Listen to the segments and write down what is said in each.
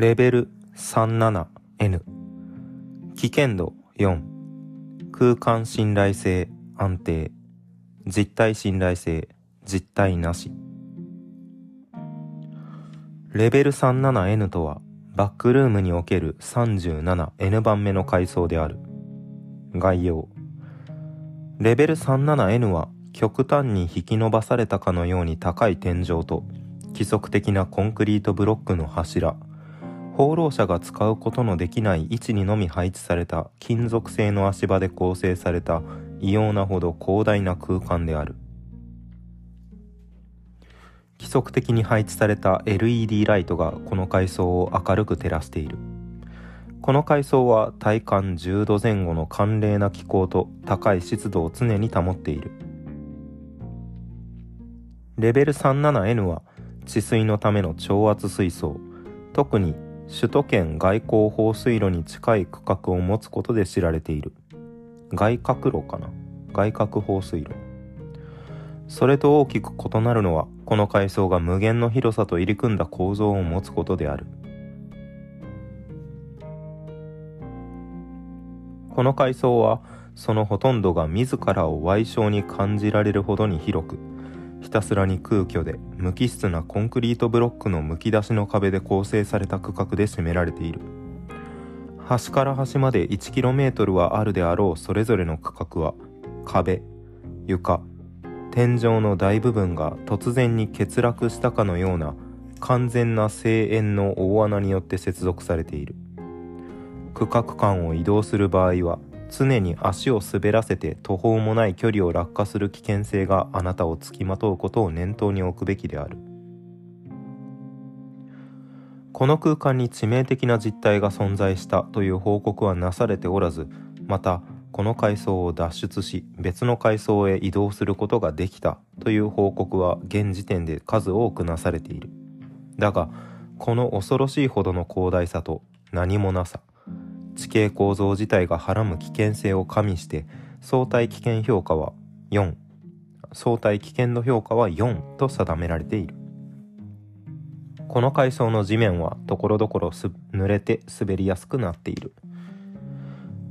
レベル 37N 危険度4空間信頼性安定。実体信頼性実体なし。レベル 37N とはバックルームにおける 37N 番目の階層である。概要。レベル 37N は極端に引き伸ばされたかのように高い天井と規則的なコンクリートブロックの柱。放浪者が使うことのできない位置にのみ配置された金属製の足場で構成された異様なほど広大な空間である。規則的に配置された LED ライトがこの階層を明るく照らしている。この階層は体感10度前後の寒冷な気候と高い湿度を常に保っている。レベル 37N は治水のための超圧水槽。特に首都圏外交放水路に近い区画を持つことで知られている。外角路かな？外角放水路。それと大きく異なるのはこの階層が無限の広さと入り組んだ構造を持つことである。この階層はそのほとんどが自らを矮小に感じられるほどに広くひたすらに空虚で無機質なコンクリートブロックのむき出しの壁で構成された区画で占められている。端から端まで 1km はあるであろうそれぞれの区画は壁床天井の大部分が突然に欠落したかのような完全な声援の大穴によって接続されている。区画間を移動する場合は常に足を滑らせて途方もない距離を落下する危険性があなたをつきまとうことを念頭に置くべきである。この空間に致命的な実態が存在したという報告はなされておらずまたこの階層を脱出し別の階層へ移動することができたという報告は現時点で数多くなされている。だがこの恐ろしいほどの広大さと何もなさ。地形構造自体がはらむ危険性を加味して相対危険評価は4相対危険度評価は4と定められている。この階層の地面はところどころ濡れて滑りやすくなっている。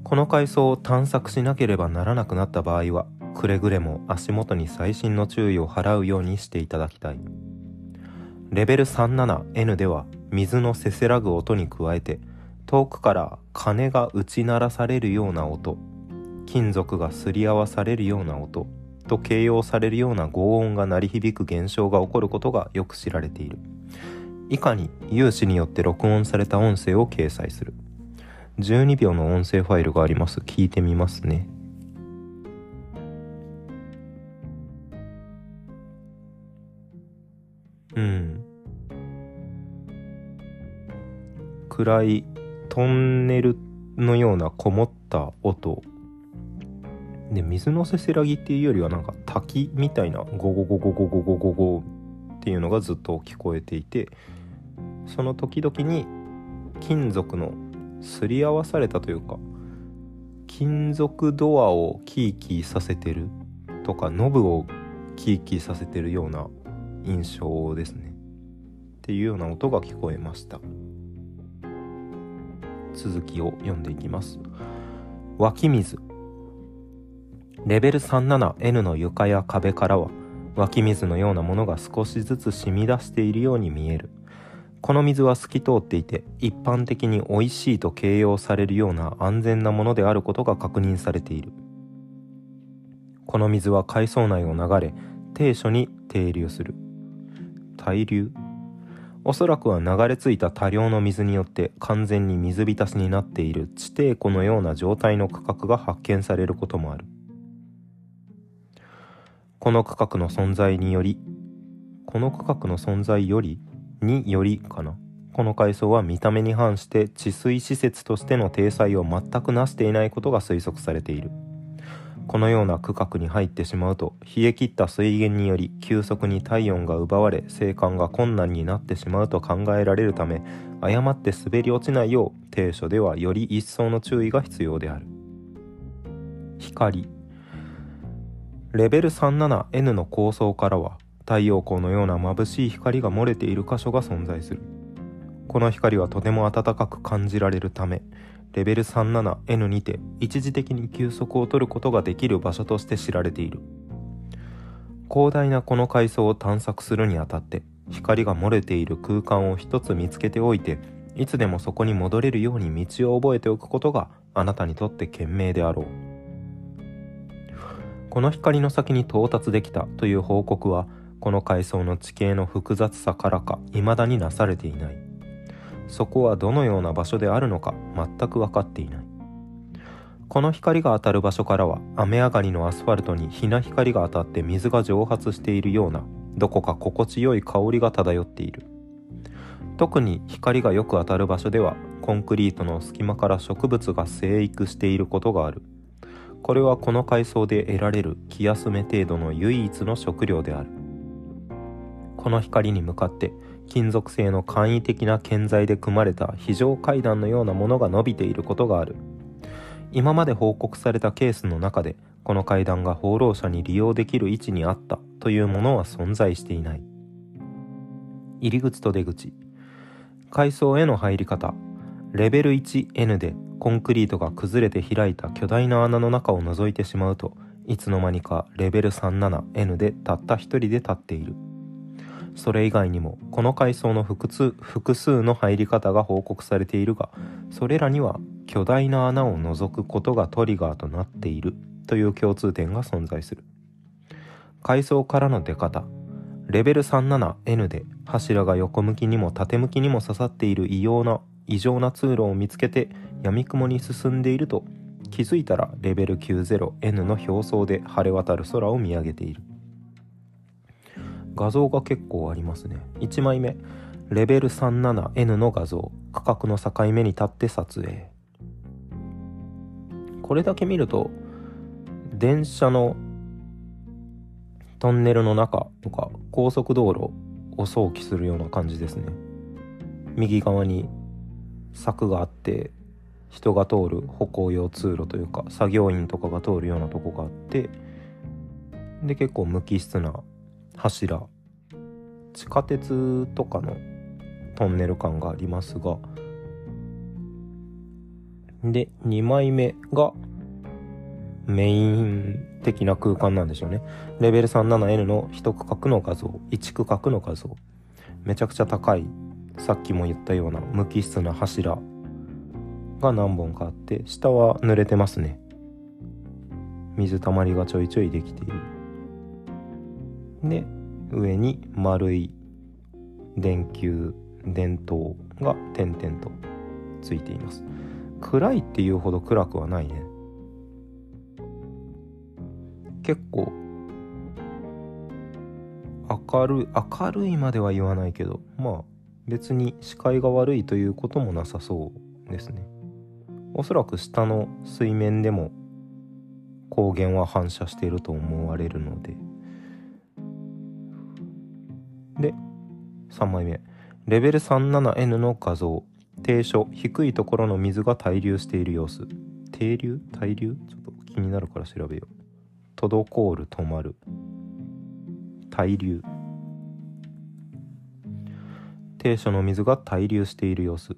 この階層を探索しなければならなくなった場合はくれぐれも足元に細心の注意を払うようにしていただきたい。レベル 37N では水のせせらぐ音に加えて遠くから鐘が打ち鳴らされるような音金属がすり合わされるような音と形容されるような轟音が鳴り響く現象が起こることがよく知られている。以下に有志によって録音された音声を掲載する。12秒の音声ファイルがあります。聞いてみますね。うん。暗いトンネルのようなこもった音で水のせせらぎっていうよりはなんか滝みたいなゴゴゴゴゴゴゴゴゴっていうのがずっと聞こえていてその時々に金属のすり合わされたというか金属ドアをキーキーさせてるとかノブをキーキーさせてるような印象ですねっていうような音が聞こえました。続きを読んでいきます。湧き水。レベル 37N の床や壁からは湧き水のようなものが少しずつ染み出しているように見える。この水は透き通っていて一般的に美味しいと形容されるような安全なものであることが確認されている。この水は海藻内を流れ低所に停留する。滞留おそらくは流れ着いた多量の水によって完全に水浸しになっている地底湖のような状態の区画が発見されることもある。この区画の存在によりこの区画の存在よりによりかな。この階層は見た目に反して治水施設としての体裁を全くなしていないことが推測されている。このような区画に入ってしまうと冷え切った水源により急速に体温が奪われ生還が困難になってしまうと考えられるため誤って滑り落ちないよう低所ではより一層の注意が必要である。光。レベル 37N の構想からは太陽光のような眩しい光が漏れている箇所が存在する。この光はとても暖かく感じられるためレベル 37N にて一時的に休息を取ることができる場所として知られている。広大なこの階層を探索するにあたって光が漏れている空間を一つ見つけておいていつでもそこに戻れるように道を覚えておくことがあなたにとって賢明であろう。この光の先に到達できたという報告はこの階層の地形の複雑さからか未だになされていない。そこはどのような場所であるのか全く分かっていない。この光が当たる場所からは雨上がりのアスファルトに日な光が当たって水が蒸発しているようなどこか心地よい香りが漂っている。特に光がよく当たる場所ではコンクリートの隙間から植物が生育していることがある。これはこの階層で得られる気休め程度の唯一の食料である。この光に向かって金属製の簡易的な建材で組まれた非常階段のようなものが伸びていることがある。今まで報告されたケースの中でこの階段が放浪者に利用できる位置にあったというものは存在していない。入り口と出口。階層への入り方。レベル 1N でコンクリートが崩れて開いた巨大な穴の中を覗いてしまうといつの間にかレベル 37N でたった一人で立っている。それ以外にもこの階層の複数複数の入り方が報告されているがそれらには巨大な穴を覗くことがトリガーとなっているという共通点が存在する。階層からの出方。レベル 37N で柱が横向きにも縦向きにも刺さっている異様な異常な通路を見つけて闇雲に進んでいると気づいたらレベル 90N の表層で晴れ渡る空を見上げている。画像が結構ありますね。1枚目。レベル 37N の画像。価格の境目に立って撮影。これだけ見ると電車のトンネルの中とか高速道路を想起するような感じですね。右側に柵があって人が通る歩行用通路というか作業員とかが通るようなとこがあってで結構無機質な柱。地下鉄とかのトンネル感がありますが。で2枚目がメイン的な空間なんでしょうね。レベル 37N の1区画の画像。1区画の画像。めちゃくちゃ高い。さっきも言ったような無機質な柱。が何本かあって下は濡れてますね。水たまりがちょいちょいできている。で上に丸い電球電灯が点々とついています。暗いっていうほど暗くはないね。結構明るい明るいまでは言わないけどまあ別に視界が悪いということもなさそうですね。おそらく下の水面でも光源は反射していると思われるので。で3枚目。レベル 37N の画像。低所低いところの水が滞留している様子。停留？滞留？ちょっと気になるから調べよう。滞る止まる。滞留。低所の水が滞留している様子。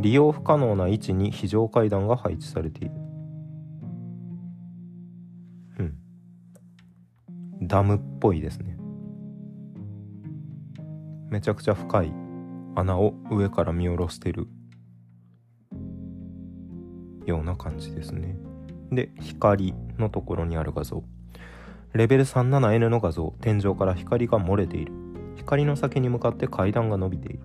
利用不可能な位置に非常階段が配置されている。うん。ダムっぽいですね。めちゃくちゃ深い穴を上から見下ろしてるような感じですね。で光のところにある画像。レベル 37N の画像。天井から光が漏れている。光の先に向かって階段が伸びている。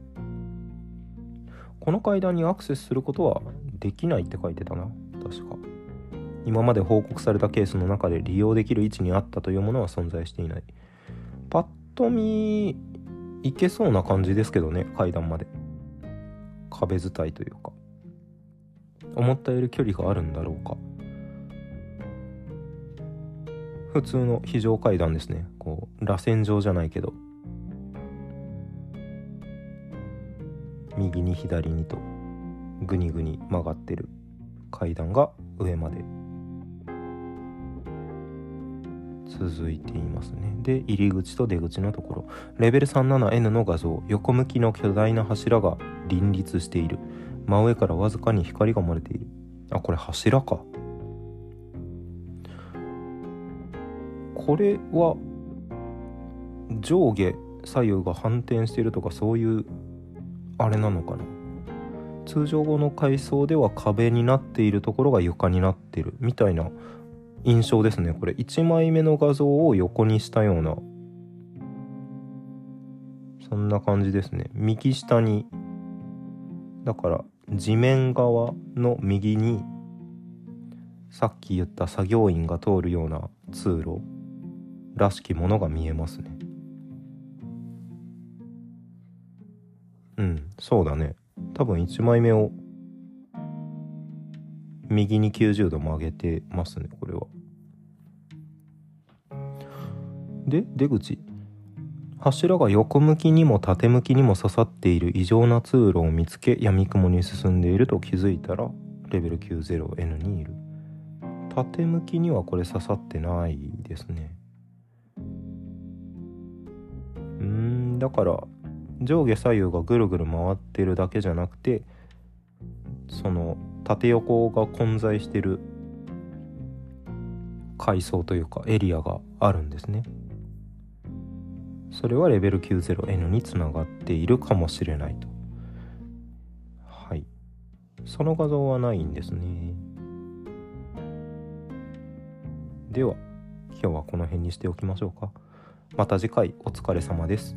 この階段にアクセスすることはできないって書いてたな。確か。今まで報告されたケースの中で利用できる位置にあったというものは存在していない。パッと見いけそうな感じですけどね階段まで。壁伝いというか。思ったより距離があるんだろうか。普通の非常階段ですね。こう螺旋状じゃないけど。右に左にとぐにぐに曲がってる階段が上まで。続いていますね。で入り口と出口のところ。レベル 37N の画像。横向きの巨大な柱が林立している。真上からわずかに光が漏れている。あこれ柱か。これは上下左右が反転してるとかそういうあれなのかな。通常語の階層では壁になっているところが床になってる。みたいな印象ですね。これ1枚目の画像を横にしたような。そんな感じですね。右下にだから地面側の右にさっき言った作業員が通るような通路らしきものが見えますね。うんそうだね。多分1枚目を右に90度曲げてますねこれは。で出口。柱が横向きにも縦向きにも刺さっている異常な通路を見つけ闇雲に進んでいると気づいたらレベル 90N にいる。縦向きにはこれ刺さってないですね。うんだから上下左右がぐるぐる回ってるだけじゃなくてその縦横が混在してる階層というかエリアがあるんですね。それはレベル 90N につながっているかもしれないと。はい。その画像はないんですね。では今日はこの辺にしておきましょうか。また次回お疲れ様です。